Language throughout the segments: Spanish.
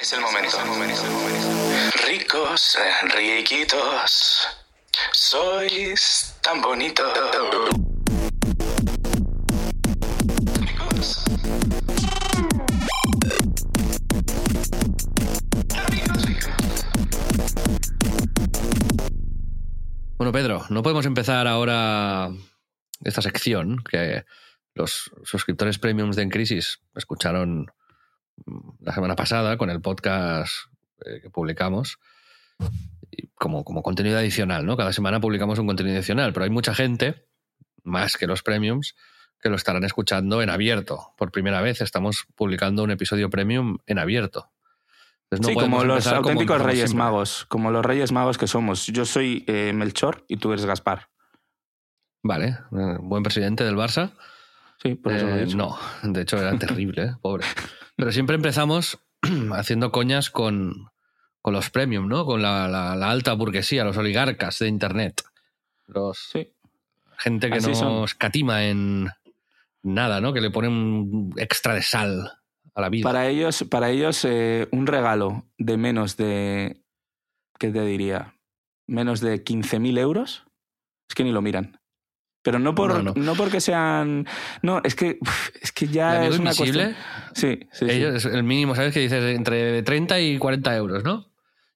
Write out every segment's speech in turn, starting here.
Es el momento. Ricos, riquitos. Sois tan bonitos. Ricos. Ricos, ricos. Bueno, Pedro, no podemos empezar ahora esta sección que los suscriptores premiums de En Crisis escucharon la semana pasada con el podcast eh, que publicamos como, como contenido adicional, ¿no? Cada semana publicamos un contenido adicional, pero hay mucha gente, más que los premiums, que lo estarán escuchando en abierto. Por primera vez estamos publicando un episodio premium en abierto. No sí, como los como auténticos Reyes siempre. Magos, como los Reyes Magos que somos. Yo soy eh, Melchor y tú eres Gaspar. Vale, eh, buen presidente del Barça. Sí, por eso lo he dicho. no, de hecho era terrible, ¿eh? pobre. Pero siempre empezamos haciendo coñas con, con los premium, ¿no? Con la, la- la alta burguesía, los oligarcas de Internet. Los, Sí. gente que Así no son. escatima en nada, ¿no? Que le ponen un extra de sal a la vida. Para ellos, para ellos eh, un regalo de menos de, ¿qué te diría? Menos de 15.000 euros, es que ni lo miran. Pero no, por, No, no, no. porque sean... No, es que, es que El ya es una invisible, cuestión... Sí, sí, el mínimo, ¿sabes? Que dices entre 30 y 40 euros, ¿no?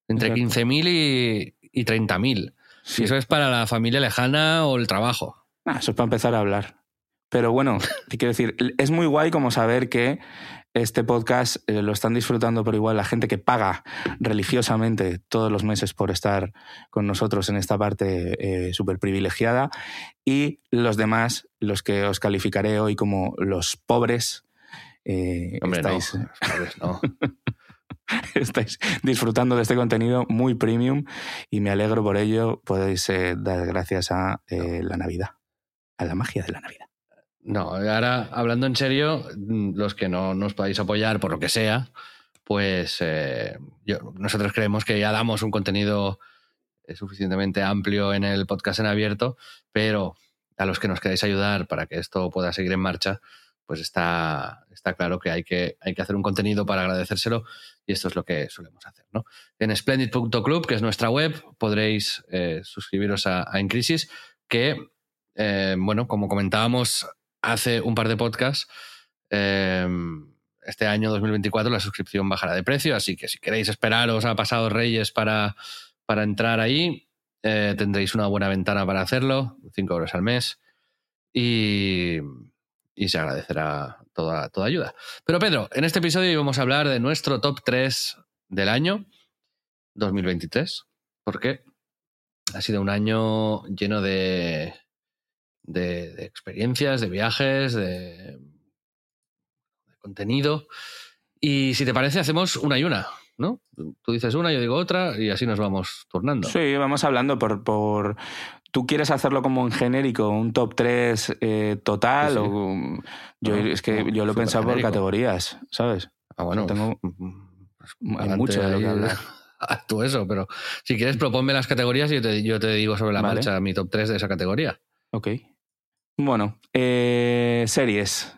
Entre Exacto. 15.000 y, y 30.000. Sí. Y eso es para la familia lejana o el trabajo. Ah, eso es para empezar a hablar. Pero bueno, te quiero decir, es muy guay como saber que este podcast eh, lo están disfrutando por igual la gente que paga religiosamente todos los meses por estar con nosotros en esta parte eh, súper privilegiada y los demás, los que os calificaré hoy como los pobres, eh, Hombre, estáis, no. Estáis disfrutando de este contenido muy premium y me alegro por ello. Podéis eh, dar gracias a eh, la Navidad, a la magia de la Navidad. No, ahora hablando en serio, mm, los que no nos podáis apoyar por lo que sea, pues eh, nosotros creemos que ya damos un contenido eh, suficientemente amplio en el podcast en abierto, pero a los que nos queráis ayudar para que esto pueda seguir en marcha, pues está, está claro que hay, que hay que hacer un contenido para agradecérselo y esto es lo que solemos hacer. ¿no? En splendid.club, que es nuestra web, podréis eh, suscribiros a, a En Crisis, que, bueno, como comentábamos hace un par de podcasts, eh, este año 2024 la suscripción bajará de precio, así que si queréis esperaros a pasados Reyes para, para entrar ahí, eh, tendréis una buena ventana para hacerlo, 5 euros al mes, y, y se agradecerá toda, toda ayuda. Pero Pedro, en este episodio íbamos a hablar de nuestro top 3 del año 2023, porque ha sido un año lleno de, de, de experiencias, de viajes, de, de contenido. Y si te parece, hacemos una y una, ¿no? Tú dices una, yo digo otra, y así nos vamos turnando. Sí, vamos hablando por, por... ¿Tú quieres hacerlo como en genérico, un top 3 eh, total? Sí, sí. O, yo, No, es que no, yo lo he pensado por categorías, ¿sabes? Ah, bueno, Tengo- pues, Hay mucho de lo que hablar. haz tú eso, pero si quieres proponme las categorías y yo te, yo te digo sobre la Vale. marcha mi top 3 de esa categoría. Ok. Bueno, eh, series.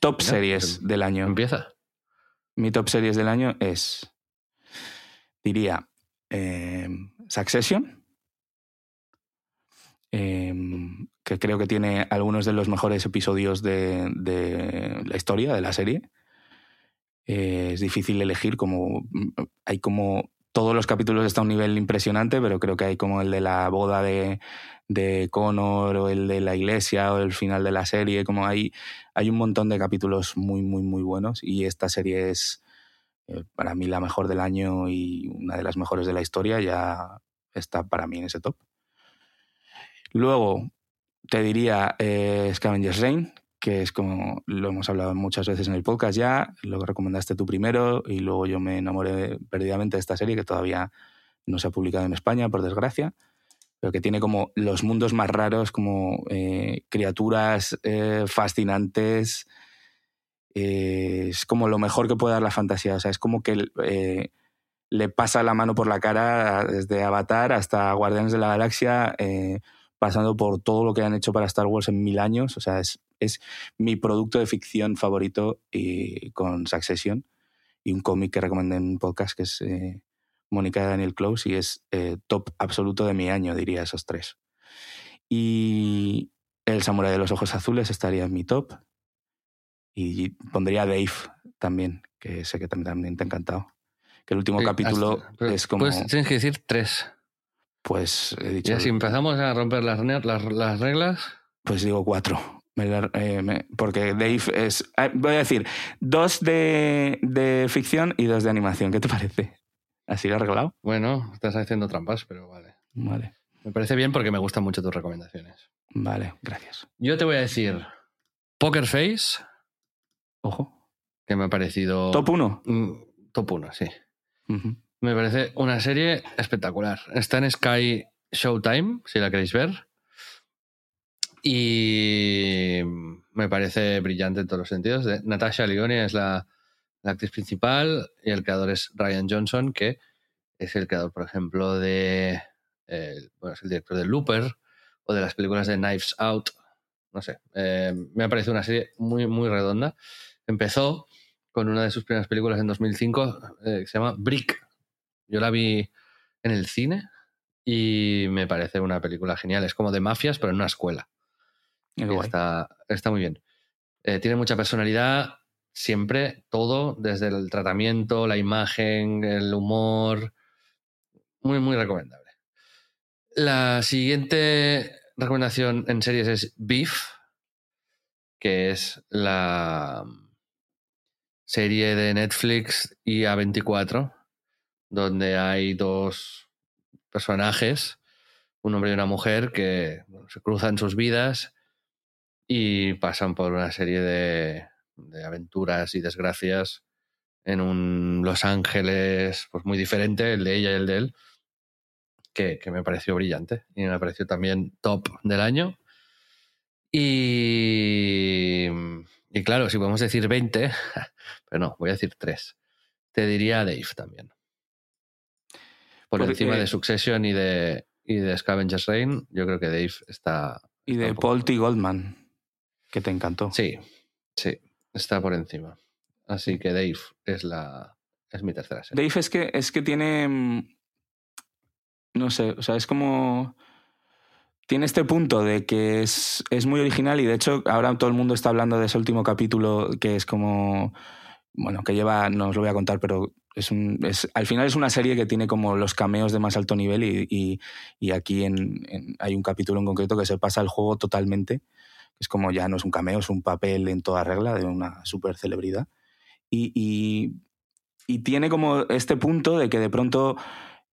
Top series em- del año. Empieza. Mi top series del año es, diría, eh, Succession, eh, que creo que tiene algunos de los mejores episodios de, de la historia de la serie. Eh, es difícil elegir, como hay como todos los capítulos están a un nivel impresionante, pero creo que hay como el de la boda de, de Connor o el de la iglesia o el final de la serie, como hay, hay un montón de capítulos muy, muy, muy buenos y esta serie es eh, para mí la mejor del año y una de las mejores de la historia, ya está para mí en ese top. Luego, te diría eh, Scavenger's Reign, que es como lo hemos hablado muchas veces en el podcast ya, lo que recomendaste tú primero y luego yo me enamoré perdidamente de esta serie que todavía no se ha publicado en España, por desgracia, pero que tiene como los mundos más raros, como eh, criaturas eh, fascinantes. Eh, es como lo mejor que puede dar la fantasía, o sea, es como que le pasa la mano por la cara desde Avatar hasta Guardianes de la Galaxia, pasando por todo lo que han hecho para Star Wars en mil años. O sea, es, es mi producto de ficción favorito y con Succession. Y un cómic que recomendé en un podcast que es eh, Mónica de Daniel Close y es eh, top absoluto de mi año, diría esos tres. Y El Samurai de los Ojos Azules estaría en mi top. Y pondría Dave también, que sé que también te ha encantado. Que el último Sí, capítulo hasta- es como. Pues tienes que decir tres. Pues he dicho. Ya si empezamos a romper las, las reglas, Pues digo cuatro. Me la- eh, me- porque Dave es. ah, Voy a decir, dos de, de ficción y dos de animación. ¿Qué te parece? ¿Así lo arreglado? bueno, estás haciendo trampas, pero vale. Vale. Me parece bien porque me gustan mucho tus recomendaciones. Vale, gracias. Yo te voy a decir Poker Face, Ojo. que me ha parecido... Top uno. Mm, Top 1, sí. Me parece una serie espectacular. Está en Sky Showtime, si la queréis ver. Y me parece brillante en todos los sentidos. Natasha Lyonne es la, la actriz principal y el creador es Ryan Johnson, que es el creador, por ejemplo, de. eh, bueno, es el director de Looper o de las películas de Knives Out. No sé. eh, me ha parecido una serie muy, muy redonda. Empezó con una de sus primeras películas en 2005 eh, que se llama Brick. Yo la vi en el cine y me parece una película genial. Es como de mafias, pero en una escuela. Está, está muy bien. Eh, tiene mucha personalidad, siempre, todo, desde el tratamiento, la imagen, el humor. Muy, muy recomendable. La siguiente recomendación en series es Beef, que es la serie de Netflix y A24, donde hay dos personajes, un hombre y una mujer, que se cruzan sus vidas y pasan por una serie de, de aventuras y desgracias en un Los Ángeles pues muy diferente, el de ella y el de él, que, que me pareció brillante y me pareció también top del año. Y, y claro, si podemos decir 20, pero no, voy a decir 3. Te diría Dave también. Por Porque- encima de Succession y de, y de Scavenger's Reign, yo creo que Dave está, Y de. Paul T. Goldman, que te encantó. Sí, sí, está por encima. Así que Dave es la es mi tercera serie. Dave es que, es que tiene. mm, No sé, o sea, es como. Tiene este punto de que es, es muy original y de hecho ahora todo el mundo está hablando de ese último capítulo que es como. Bueno, que lleva, no os lo voy a contar, pero es un, es, al final es una serie que tiene como los cameos de más alto nivel y, y- y aquí en, en- hay un capítulo en concreto que se pasa el juego totalmente. Es como ya no es un cameo, es un papel en toda regla de una super celebridad. Y, y- tiene como este punto de que de pronto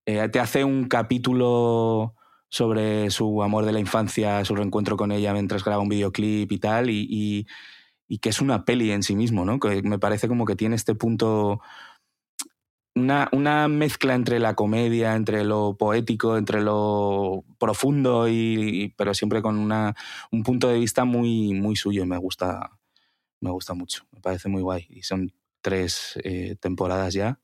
eh, te hace un capítulo sobre su amor de la infancia, su reencuentro con ella mientras graba un videoclip y tal, y, y- que es una peli en sí mismo, ¿no? Me parece como que tiene este punto, una, una mezcla entre la comedia, entre lo poético, entre lo profundo, y, pero siempre con una, un punto de vista muy, muy suyo y me gusta, me gusta mucho, me parece muy guay. Y son tres eh, temporadas ya.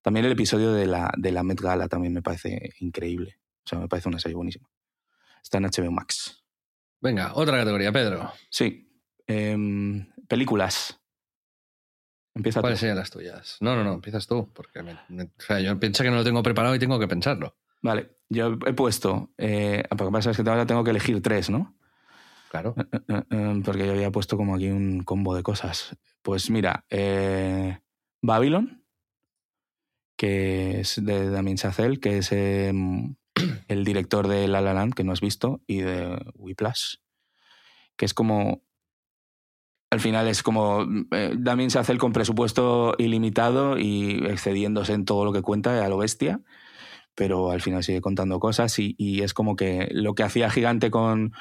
También el episodio de la, de la Met Gala también me parece increíble. O sea, me parece una serie buenísima. Está en HBO Max. Venga, otra categoría, Pedro. Sí. Em, películas. Empieza. ¿Cuáles serían las tuyas? No, no, no, empiezas tú, porque me- me- o sea, yo pienso que no lo tengo preparado y tengo que pensarlo. Vale, yo he puesto. Eh, lo que pasa es que ahora tengo que elegir tres, ¿no? Claro. Eh, eh, eh, porque yo había puesto como aquí un combo de cosas. Pues mira, eh, Babylon, que es de Damien Chazelle, que es eh, el director de La La Land, que no has visto, y de Whiplash, que es como... Al final es como eh, Damien Chazelle con presupuesto ilimitado y excediéndose en todo lo que cuenta a lo bestia, pero al final sigue contando cosas y, y es como que lo que hacía Gigante con,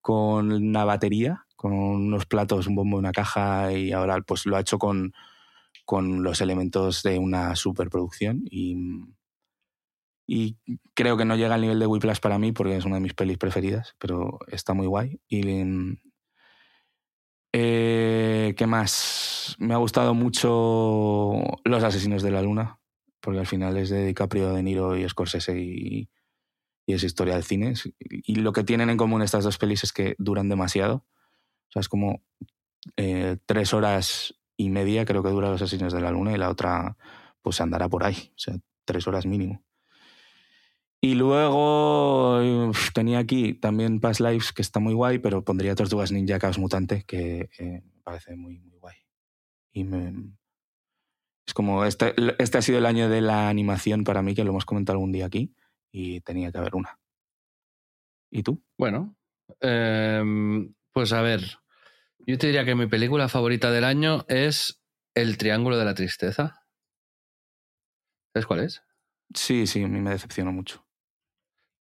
con una batería, con unos platos, un bombo, una caja y ahora pues lo ha hecho con, con los elementos de una superproducción y, y creo que no llega al nivel de Whiplash para mí porque es una de mis pelis preferidas, pero está muy guay. Y, eh, ¿Qué más? Me ha gustado mucho Los Asesinos de la Luna, porque al final es de DiCaprio, De Niro y Scorsese y, es historia del cine. Y lo que tienen en común estas dos pelis es que duran demasiado. O sea, es como eh, tres horas y media creo que dura Los Asesinos de la Luna y la otra pues andará por ahí. O sea, tres horas mínimo. Y luego uf, tenía aquí también Past Lives, que está muy guay, pero pondría Tortugas Ninja Caos Mutante, que eh, me parece muy, muy guay. Y me, es como, este, este ha sido el año de la animación para mí, que lo hemos comentado algún día aquí, y tenía que haber una. ¿Y tú? Bueno, em, pues a ver, yo te diría que mi película favorita del año es El Triángulo de la Tristeza. ¿Sabes cuál es? Sí, sí, a mí me decepcionó mucho.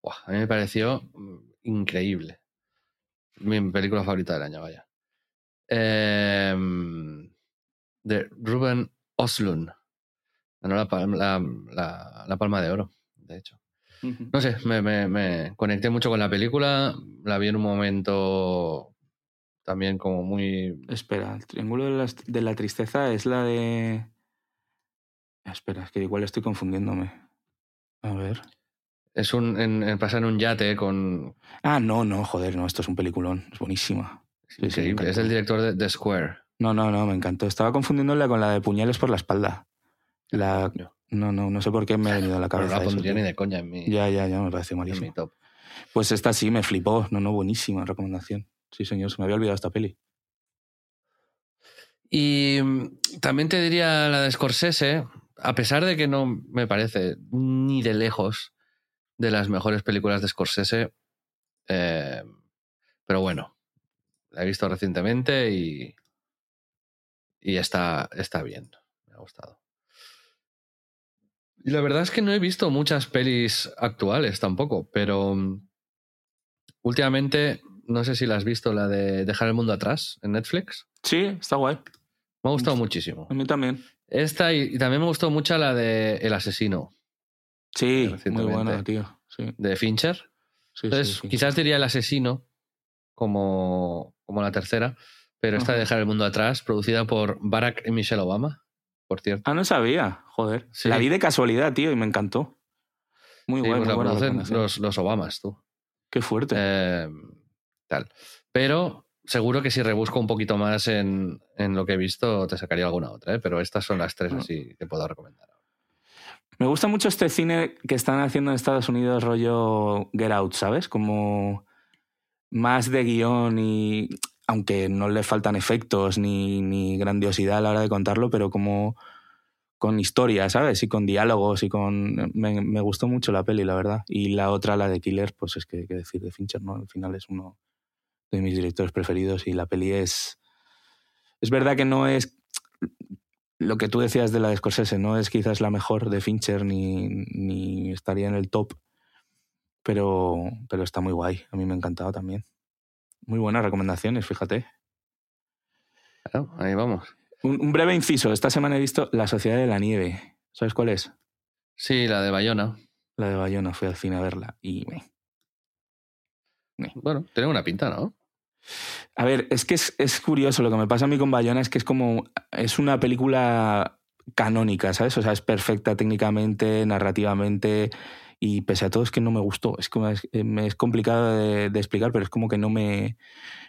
Buah, a mí me pareció mm, increíble. Mi película favorita del año, vaya. Em, de Ruben Oslund. Ganó la, pal- la- la- la Palma de Oro, de hecho. No sé, me, me- me conecté mucho con la película. La vi en un momento también como muy... Espera, el Triángulo de la, de la Tristeza es la de... Espera, es que igual estoy confundiéndome. A ver. Es un... En, en- pasa en un yate con... Ah, no, no, joder, no, esto es un peliculón, es buenísima. sí, Increíble. es el director de The Square. No, no, no, me encantó. Estaba confundiéndola con la de puñales por la espalda. La... Coño. No, no, no sé por qué me ha venido a la Pero no cabeza. la pondría ni de coña en mi, Ya, ya, ya, me parece en mi malísimo. top. Pues esta sí me flipó. No, no, buenísima recomendación. Sí, señor, se me había olvidado esta peli. Y mm, también te diría la de Scorsese, a pesar de que no me parece ni de lejos de las mejores películas de Scorsese, eh, pero bueno, la he visto recientemente y, y está, está bien, me ha gustado. Y la verdad es que no he visto muchas pelis actuales tampoco, pero mm, últimamente, no sé si la has visto, la de Dejar el mundo atrás en Netflix. Sí, está guay. Me ha gustado muchísimo. A mí también. Esta y, y también me gustó mucho la de El asesino Sí, muy Recientemente. buena, tío. Sí, de Fincher. sí, Entonces, sí, quizás diría El asesino como, como la tercera, pero esta de. Dejar el mundo atrás, producida por Barack y Michelle Obama, por cierto. Ah, no sabía. Joder. La vi de casualidad, tío, y me encantó. Muy pues muy buena producen recomendación. los, los Obamas, tú. Qué fuerte. Eh, tal. Pero seguro que si rebusco un poquito más en, en lo que he visto, te sacaría alguna otra, ¿eh? pero estas son las tres Ah. así que puedo recomendar. Me gusta mucho este cine que están haciendo en Estados Unidos, rollo Get Out, ¿sabes? Como más de guion y. Aunque no le faltan efectos ni, ni grandiosidad a la hora de contarlo, pero como con historia, ¿sabes? Y con diálogos y con... Me, gustó mucho la peli, la verdad. Y la otra, la de Killer, pues es que, qué decir de Fincher, ¿no? Al final es uno de mis directores preferidos y la peli es... Es verdad que no es lo que tú decías de la de Scorsese, no es quizás la mejor de Fincher ni, ni estaría en el top, pero, pero está muy guay. A mí me ha encantado también. Muy buenas recomendaciones, fíjate. Claro, ahí vamos. Un, un breve inciso. Esta semana he visto La Sociedad de la Nieve. ¿Sabes cuál es? Sí, la de Bayona. La de Bayona. Fui al cine a verla y... Bueno, tiene una pinta, ¿no? A ver, es que es, curioso. Lo que me pasa a mí con Bayona es que es como... Es una película canónica, ¿sabes? O sea, es perfecta técnicamente, narrativamente... Y pese a todo es que no me gustó. Es, como, es, eh, complicado de, explicar, pero es como que no me,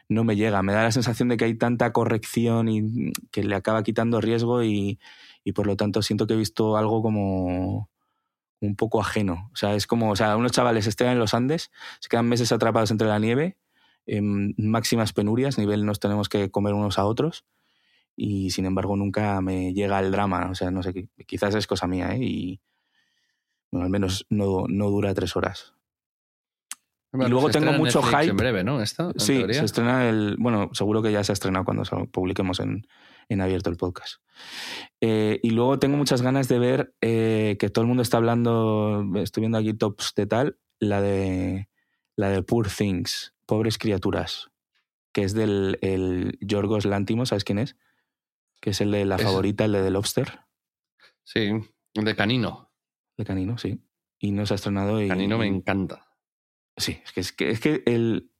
no me llega. Me da la sensación de que hay tanta corrección y que le acaba quitando riesgo y, y por lo tanto siento que he visto algo como un poco ajeno. O sea, es como, o sea, unos chavales estén en los Andes, se quedan meses atrapados entre la nieve, en máximas penurias, nivel nos tenemos que comer unos a otros y sin embargo nunca me llega el drama. O sea, no sé, quizás es cosa mía, ¿eh? Y bueno, al menos no, no dura tres horas. Bueno, y luego tengo mucho Netflix hype. En breve, ¿no? Esta, en Sí, teoría. se estrena el. Bueno, seguro que ya se ha estrenado cuando se- publiquemos en, en abierto el podcast. Eh, y luego tengo muchas ganas de ver eh, que todo el mundo está hablando. Estoy viendo aquí tops de tal. La de. La de Poor Things. Pobres criaturas, que es del el Yorgos Lántimos, ¿sabes quién es? Que es el de la Es- favorita, el de The Lobster, Sí, de Canino. de Canino, sí. Y no se ha estrenado y... Canino me encanta. Sí, es que, es que, es que él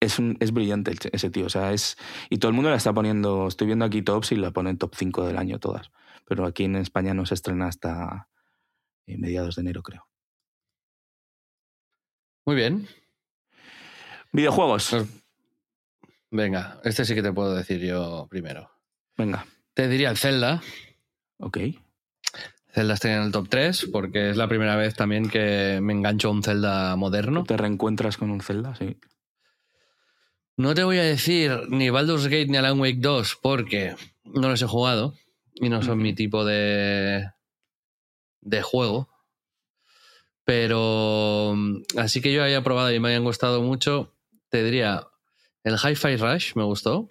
es, un, es brillante el ese tío. O sea, es. Y todo el mundo la está poniendo. Estoy viendo aquí tops y la ponen top 5 del año todas. Pero aquí en España no se estrena hasta eh, mediados de enero, creo. Muy bien. Videojuegos. Nos- Venga, este sí que te puedo decir yo primero. Venga. Te diría el Zelda. Ok. Zelda está en el top 3 porque es la primera vez también que me engancho a un Zelda moderno. ¿Te reencuentras con un Zelda? Sí. No te voy a decir ni Baldur's Gate ni Alan Wake 2 porque no los he jugado y no son mi tipo de, de juego. Pero mm, así que yo haya probado y me hayan gustado mucho, te diría el Hi-Fi Rush me gustó.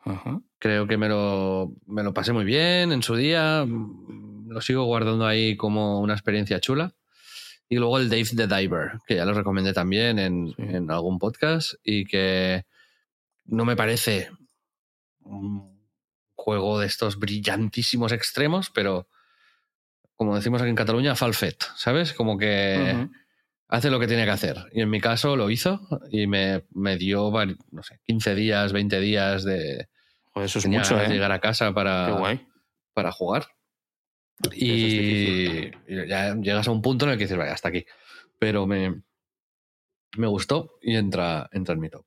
Ajá. Creo que me lo, me lo pasé muy bien en su día. Lo sigo guardando ahí como una experiencia chula. Y luego el Dave the Diver, que ya lo recomendé también en, Sí. en algún podcast y que no me parece un juego de estos brillantísimos extremos, pero como decimos aquí en Cataluña, falfet, ¿sabes? Como que Ujú. Hace lo que tiene que hacer. Y en mi caso lo hizo y me, me dio, vari- no sé, 15 días, 20 días de, Joder, eso es mucho, ¿eh? llegar a casa para, para jugar. Eso es Y, y ya llegas a un punto en el que dices, vaya, hasta aquí. Pero me, me gustó y entra, entra en mi top.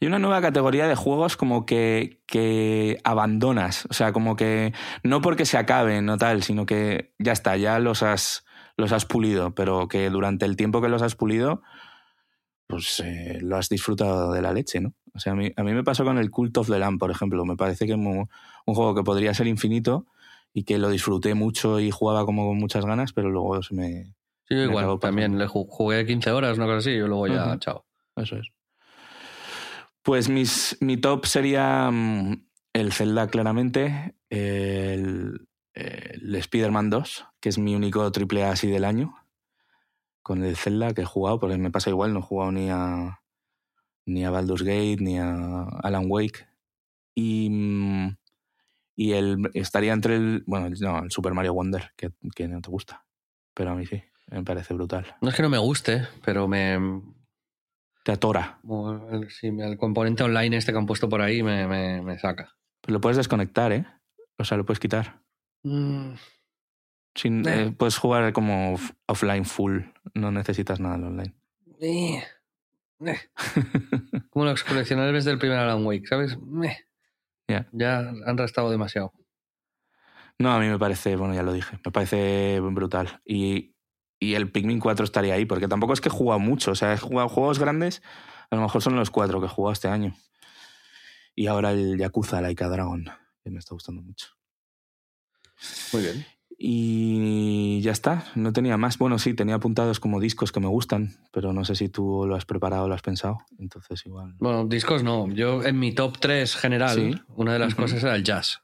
Hay una nueva categoría de juegos como que, que abandonas. O sea, como que no porque se acaben o tal, sino que ya está, ya los has, los has pulido, pero que durante el tiempo que los has pulido, pues eh, lo has disfrutado de la leche, ¿no? O sea, a mí, a mí me pasó con el Cult of the Lamb, por ejemplo. Me parece que es un juego que podría ser infinito y que lo disfruté mucho y jugaba como con muchas ganas, pero luego se me... Sí, Me igual, también le ju- jugué 15 horas, una cosa así, y luego ya, chao. Eso es. Pues mis, mi top sería mm, el Zelda, claramente, el, el Spider-Man 2, que es mi único triple A así del año, con el Zelda que he jugado, porque me pasa igual, no he jugado ni a, ni a Baldur's Gate, ni a Alan Wake. Y, mm, y el, estaría entre el, bueno, no, el Super Mario Wonder, que, que no te gusta, pero a mí sí, me parece brutal. No es que no me guste, pero me. Te atora. sí, el componente online este que han puesto por ahí me, me, me saca. Pero lo puedes desconectar, ¿eh? O sea, lo puedes quitar. Mm, Sin, Eh. eh, puedes jugar como off- offline full, no necesitas nada en online. eh, eh. Como los coleccionables del primer Alan Wake, ¿sabes? Eh. Ya. Ya han restado demasiado. no, a mí me parece, bueno, ya lo dije, me parece brutal. Y, y el Pikmin 4 estaría ahí, porque tampoco es que he jugado mucho, o sea, he jugado juegos grandes, a lo mejor son los cuatro que he jugado este año. Y ahora el Yakuza Laika Dragon, que me está gustando mucho. Muy bien. Y ya está, no tenía más. Bueno, sí, tenía apuntados como discos que me gustan, pero no sé si tú lo has preparado o lo has pensado. Entonces igual. Bueno, discos no. Yo en mi top 3 general, Sí. una de las cosas era el jazz,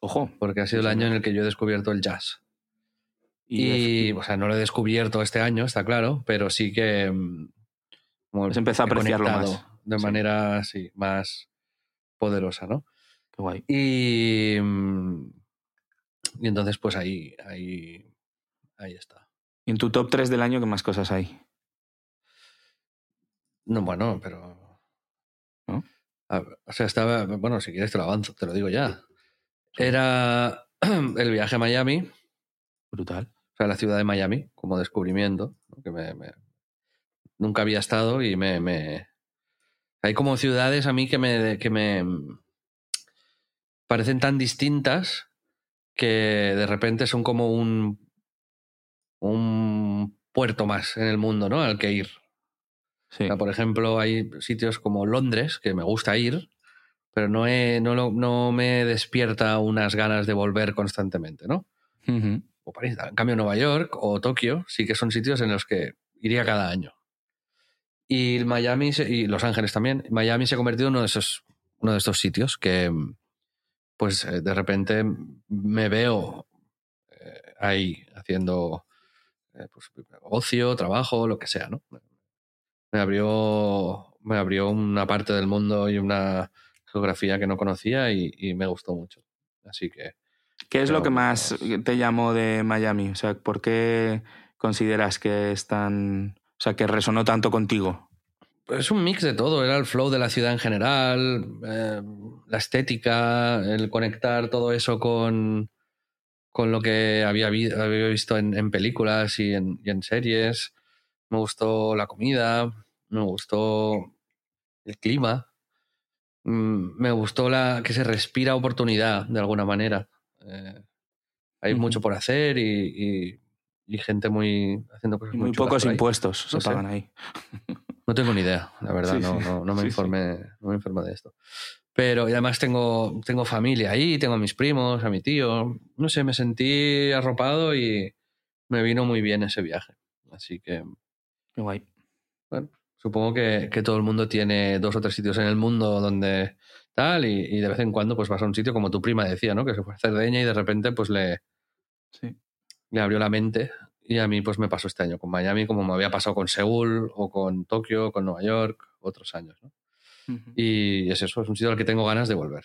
Ojo. porque ha sido Sí, el año en el que yo he descubierto el jazz. Y, Y, o sea, no lo he descubierto este año, está claro, pero sí que. mm, como Has empezado a he apreciarlo más. De Sí. manera, sí, más poderosa, ¿no? qué guay. Y. mm, Y entonces, pues ahí, ahí, ahí está. Y en tu top 3 del año, ¿qué más cosas hay? No, bueno, pero. ¿No? A ver, o sea, estaba. Bueno, si quieres te lo avanzo, te lo digo ya. Era el viaje a Miami, Brutal. o sea, la ciudad de Miami, como descubrimiento, que me, me- nunca había estado y me, me- Hay como ciudades a mí que me, que me parecen tan distintas que de repente son como un, un puerto más en el mundo, ¿no? Al que ir. Sí. O sea, por ejemplo, hay sitios como Londres, que me gusta ir, pero no, he- no, lo- no me despierta unas ganas de volver constantemente, ¿no? O París. En cambio, Nueva York o Tokio sí que son sitios en los que iría cada año. Y Miami se- y Los Ángeles también. Miami se ha convertido en uno de esos, uno de estos sitios que, pues, eh, de repente me veo eh, ahí haciendo eh, pues, ocio, trabajo, lo que sea, ¿no? Me abrió, me abrió una parte del mundo y una geografía que no conocía y, y me gustó mucho. Así que ¿Qué es lo que más te llamó de Miami? O sea, ¿por qué consideras que es tan. O sea, que resonó tanto contigo? Es un mix de todo. Era el flow de la ciudad en general, eh, la estética, el conectar todo eso con, con lo que había, vi- había visto en, en películas y en, y en series. Me gustó la comida, me gustó el clima, mm, me gustó la que se respira oportunidad de alguna manera. Eh, hay mucho por hacer y, y- y gente muy haciendo cosas muy, muy pocos impuestos No se pagan ahí. No tengo ni idea, la verdad, Sí, no, no, no me Sí, sí. informé, no me informé de esto. Pero y además tengo, tengo familia ahí, tengo a mis primos, a mi tío. No sé, me sentí arropado y me vino muy bien ese viaje. Así que, Qué guay. bueno, supongo que, que todo el mundo tiene dos o tres sitios en el mundo donde tal y, y de vez en cuando pues vas a un sitio como tu prima decía, ¿no? Que se fue a Cerdeña y de repente pues le, Sí. le abrió la mente y a mí pues me pasó este año con Miami como me había pasado con Seúl o con Tokio, con Nueva York, otros años, ¿no? Ujú. Y es eso, es un sitio al que tengo ganas de volver.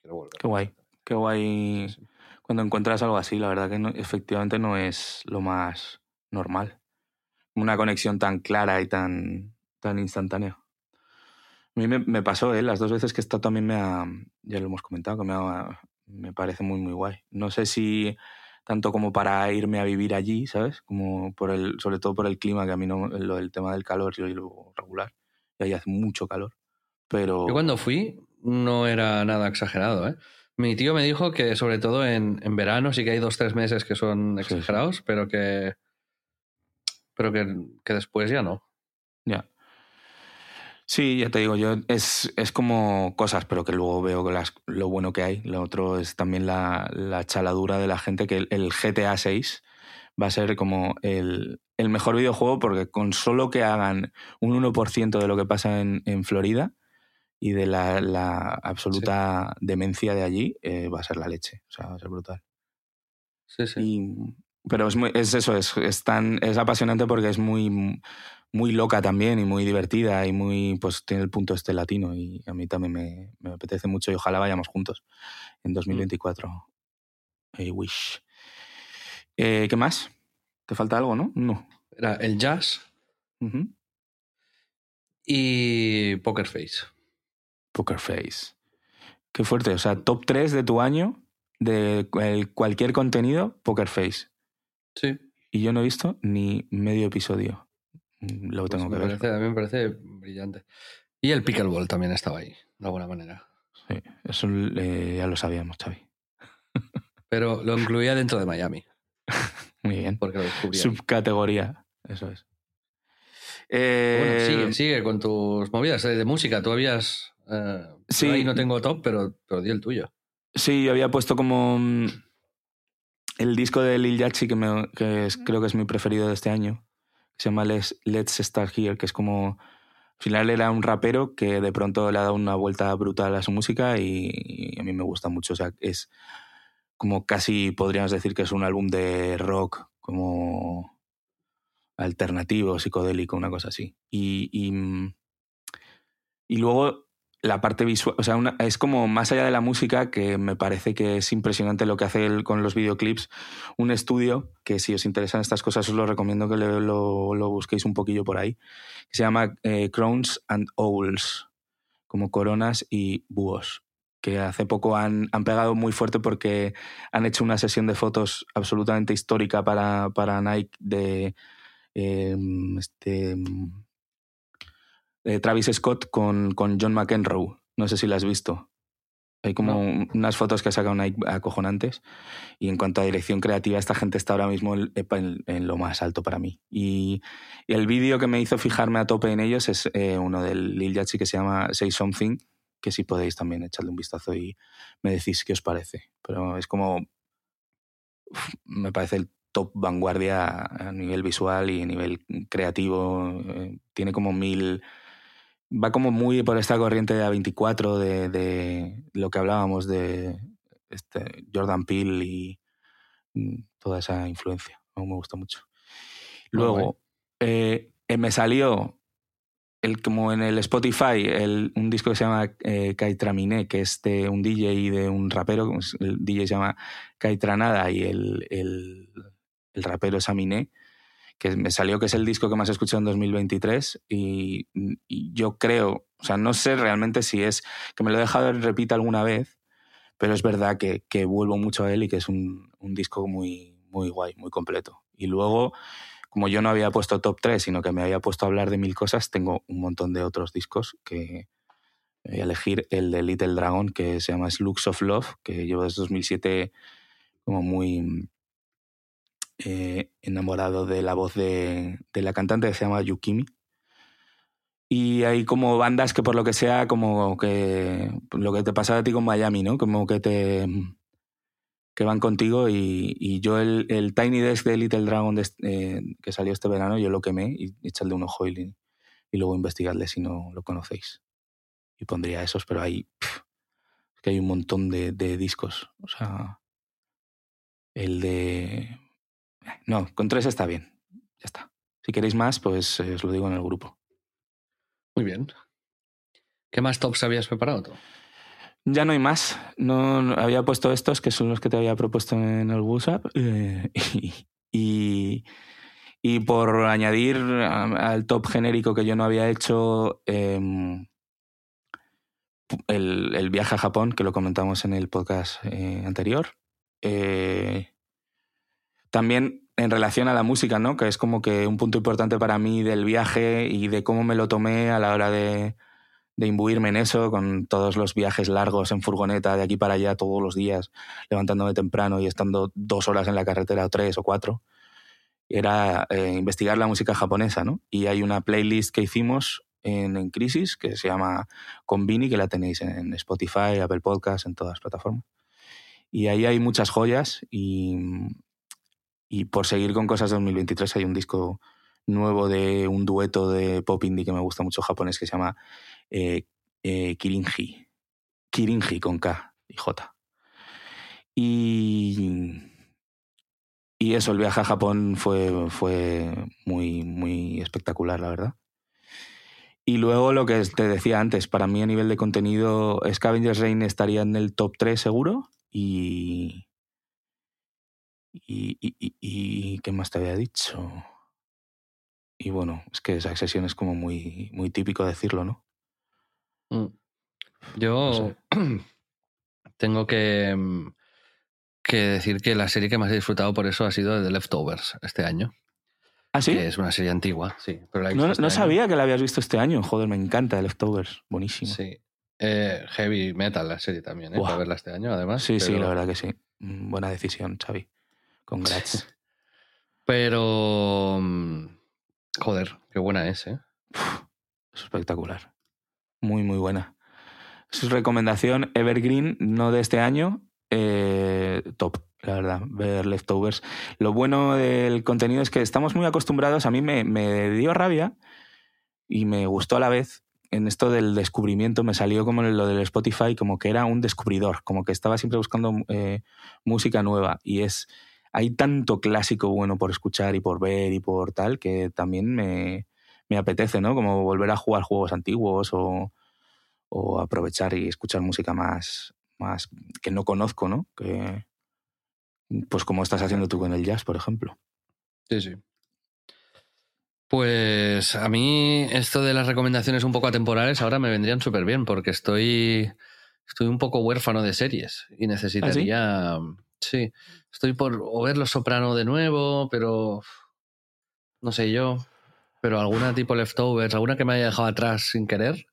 Quiero volver. Qué guay. Qué guay Sí, sí. cuando encuentras algo así. La verdad que no- efectivamente no es lo más normal. Una conexión tan clara y tan, tan instantánea. A mí me, me pasó, ¿eh? Las dos veces que he estado también me ha... Ya lo hemos comentado, que me, ha- me parece muy, muy guay. No sé si tanto como para irme a vivir allí, ¿sabes? Como por el, sobre todo por el clima, que a mí no, lo del tema del calor yo lo regular. Y ahí hace mucho calor. Pero... Yo cuando fui no era nada exagerado, ¿eh? Mi tío me dijo que sobre todo en, en verano sí que hay dos tres meses que son Sí, sí. exagerados, pero que pero que, que después ya no. Ya. Sí, ya te digo, yo es, es como cosas, pero que luego veo las, lo bueno que hay. Lo otro es también la, la chaladura de la gente, que el, el GTA 6 va a ser como el, el mejor videojuego porque con solo que hagan un 1% de lo que pasa en, en Florida y de la, la absoluta demencia de allí, eh, va a ser la leche. O sea, va a ser brutal. Sí, sí. Y- pero es, muy, es eso, es, es, tan, es apasionante porque es muy, muy loca también y muy divertida y muy, pues tiene el punto este latino y a mí también me, me apetece mucho y ojalá vayamos juntos en 2024. I wish. Eh, ¿Qué más? ¿Te falta algo, no? No. Era el jazz y Poker Face. Poker Face. Qué fuerte. O sea, top 3 de tu año de cual- cualquier contenido, Poker Face. Sí. Y yo no he visto ni medio episodio. Mm, Lo Pues tengo que ver. parece- a mí me parece brillante. Y el pickleball también estaba ahí, de alguna manera. Sí, eso eh, ya lo sabíamos, Xavi. Pero lo incluía dentro de Miami, Muy bien. porque lo descubrí. Subcategoría, eso es. Bueno, Eh, sigue, sigue con tus movidas eh, de música. Tú habías. eh, Sí. ahí no tengo top, pero, pero di el tuyo. Sí, yo había puesto como mm, el disco de Lil Yachty, que, me- que es- creo que es mi preferido de este año, se llama Let's, Let's Start Here, que es como... Al final era un rapero que de pronto le ha dado una vuelta brutal a su música y, y a mí me gusta mucho. O sea, es como casi podríamos decir que es un álbum de rock, como alternativo, psicodélico, una cosa así. Y, y, mm, y luego la parte visual, o sea, es como más allá de la música, que me parece que es impresionante lo que hace él con los videoclips, un estudio que si os interesan estas cosas os lo recomiendo que lo, lo busquéis un poquillo por ahí, se llama eh, Crowns and Owls, como coronas y búhos, que hace poco han, han pegado muy fuerte porque han hecho una sesión de fotos absolutamente histórica para, para Nike de eh, este, eh, Travis Scott con, con John McEnroe. No sé si la has visto. Hay como unas fotos que ha sacado Nike acojonantes. Y en cuanto a dirección creativa, esta gente está ahora mismo en, en- en lo más alto para mí. Y, y el vídeo que me hizo fijarme a tope en ellos es eh, uno del Lil Yachty que se llama Say Something, que si podéis también echarle un vistazo y me decís qué os parece. Pero es como. me parece el top vanguardia a nivel visual y a nivel creativo. eh, tiene como mil va como muy por esta corriente de A24, de, de lo que hablábamos de este Jordan Peele y mm, toda esa influencia. Me gusta mucho. Luego, eh, eh, me salió el, como en el Spotify el- un disco que se llama eh, Kaitraminé, que es de un DJ y de un rapero. El DJ se llama Kaitranada y el, el, el rapero es Aminé que me salió que es el disco que más he escuchado en 2023 y, yo creo, o sea, no sé realmente si es que me lo he dejado repita alguna vez, pero es verdad que, vuelvo mucho a él y que es un, disco muy, muy guay, muy completo. Y luego, como yo no había puesto top 3, sino que me había puesto a hablar de mil cosas, tengo un montón de otros discos que voy a elegir el de Little Dragon, que se llama Looks of Love, que llevo desde 2007 como muy eh, enamorado de la voz de, de la cantante que se llama Yukimi. Y hay como bandas que por lo que sea, como que lo que te pasa a ti con Miami, ¿no? Como que te que van contigo y, yo el, el Tiny Desk de Little Dragon de este- eh, que salió este verano, yo lo quemé y echadle un ojo y, y luego investigadle si no lo conocéis. Y pondría esos, pero hay, pf, es que hay un montón de discos. O sea, el de... No, con tres está bien. Ya está. Si queréis más, pues eh, os lo digo en el grupo. Muy bien. ¿Qué más tops habías preparado tú? Ya no hay más. No, no- había puesto estos, que son los que te había propuesto en el WhatsApp. eh, y, y, y por añadir al top genérico que yo no había hecho, em, el, el viaje a Japón, que lo comentamos en el podcast eh, anterior. Eh, también en relación a la música, ¿no? Que es como que un punto importante para mí del viaje y de cómo me lo tomé a la hora de, de imbuirme en eso, con todos los viajes largos en furgoneta de aquí para allá todos los días, levantándome temprano y estando dos horas en la carretera o tres o cuatro. Era eh, investigar la música japonesa, ¿no? Y hay una playlist que hicimos en, Crisis que se llama Convini, que la tenéis en Spotify, Apple Podcasts, en todas las plataformas. Y ahí hay muchas joyas y, y por seguir con cosas de 2023 hay un disco nuevo de un dueto de pop indie que me gusta mucho japonés que se llama eh, eh, Kirinji. Kirinji con K y J. Y, y eso, el viaje a Japón fue, fue muy, muy espectacular, la verdad. Y luego lo que te decía antes, para mí a nivel de contenido, Scavengers Reign estaría en el top 3 seguro. Y, y, y, y- y ¿qué más te había dicho? Y bueno, es que esa sesión es como muy, muy típico decirlo, ¿no? Mm. Yo sé. tengo que, mm, que decir que la serie que más he disfrutado por eso ha sido The Leftovers este año. ¿Ah, sí? Que es una serie antigua, sí. Pero la he visto No, este no año. sabía que la habías visto este año. Joder, me encanta The Leftovers. Buenísimo. Sí. Eh, heavy metal la serie también, ¿eh? Para verla este año, además. Sí, sí, la verdad que sí. Mm, Buena decisión, Xavi. Congrats. Pero. mm, Joder, qué buena es, ¿eh? es espectacular. Muy, muy buena. Su recomendación Evergreen, no de este año, eh, top, la verdad, ver leftovers. Lo bueno del contenido es que estamos muy acostumbrados, a mí me, me dio rabia y me gustó a la vez. En esto del descubrimiento me salió como lo del Spotify, como que era un descubridor, como que estaba siempre buscando eh, música nueva. Y es, hay tanto clásico bueno por escuchar y por ver y por tal, que también me, me apetece, ¿no? Como volver a jugar juegos antiguos o, o aprovechar y escuchar música más, más que no conozco, ¿no? Que, pues como estás haciendo tú con el jazz, por ejemplo. Sí, sí. Pues a mí esto de las recomendaciones un poco atemporales ahora me vendrían súper bien porque estoy, estoy un poco huérfano de series y necesitaría... sí? Estoy por o ver Los Soprano de nuevo, pero no sé yo, pero alguna tipo leftovers, alguna que me haya dejado atrás sin querer,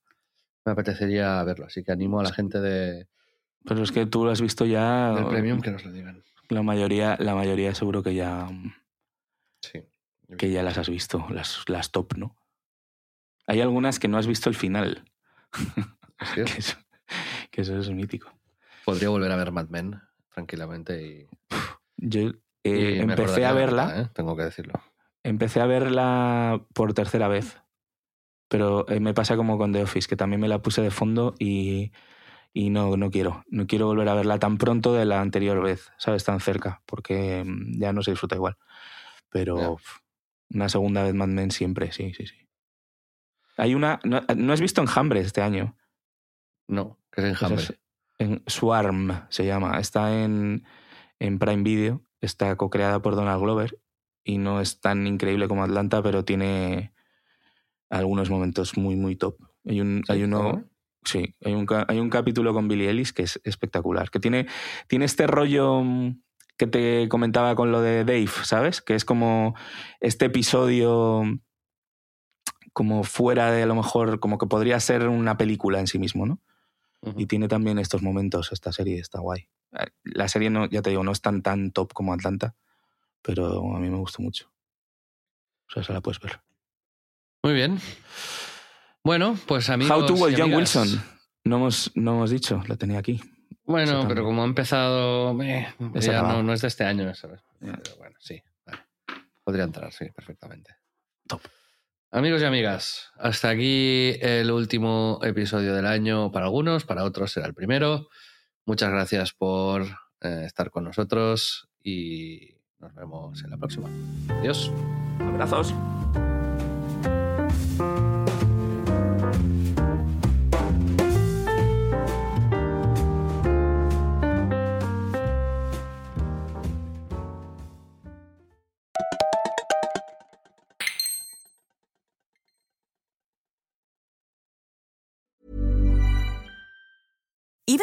me apetecería verlo. Así que animo a la gente de, Pero es que tú lo has visto ya. Del premium que nos lo digan. La mayoría, la mayoría seguro que ya, Sí. que ya las has visto, las, las top, ¿no? Hay algunas que no has visto el final, que eso, que eso es mítico. Podría volver a ver Mad Men tranquilamente y, Yo eh, y empecé a verla, ¿eh? tengo que decirlo. empecé a verla por tercera vez, pero eh, me pasa como con The Office, que también me la puse de fondo y, y no, no quiero, no quiero volver a verla tan pronto de la anterior vez, ¿sabes? Tan cerca, porque mm, ya no se disfruta igual. Pero una segunda vez Mad Men siempre, sí, sí, sí. Hay una, no, no has visto Enjambre este año. No, que es enjambre. es- en Swarm se llama. Está en, en Prime Video. Está co-creada por Donald Glover. Y no es tan increíble como Atlanta, pero tiene algunos momentos muy, muy top. Hay, un, hay uno. Sí, hay un, hay un capítulo con Billie Ellis que es espectacular. Que tiene, tiene este rollo mm, que te comentaba con lo de Dave, ¿sabes? Que es como este episodio como fuera de a lo mejor, como que podría ser una película en sí mismo, ¿no? Y tiene también estos momentos, esta serie está guay. Eh, La serie, no, ya te digo, no es tan, tan top como Atlanta, pero a mí me gustó mucho. O sea, se la puedes ver. Muy bien. Bueno, pues amigos. How to y Well John. Wilson. No hemos, no hemos dicho, la tenía aquí. Bueno, pero como ha empezado. eh, Ya no, no es de este año, ¿sabes? Pero bueno, sí. vale. Podría entrar, sí, perfectamente. Top. Amigos y amigas, hasta aquí el último episodio del año para algunos, para otros será el primero. Muchas gracias por eh, estar con nosotros y nos vemos en la próxima. Adiós. Abrazos.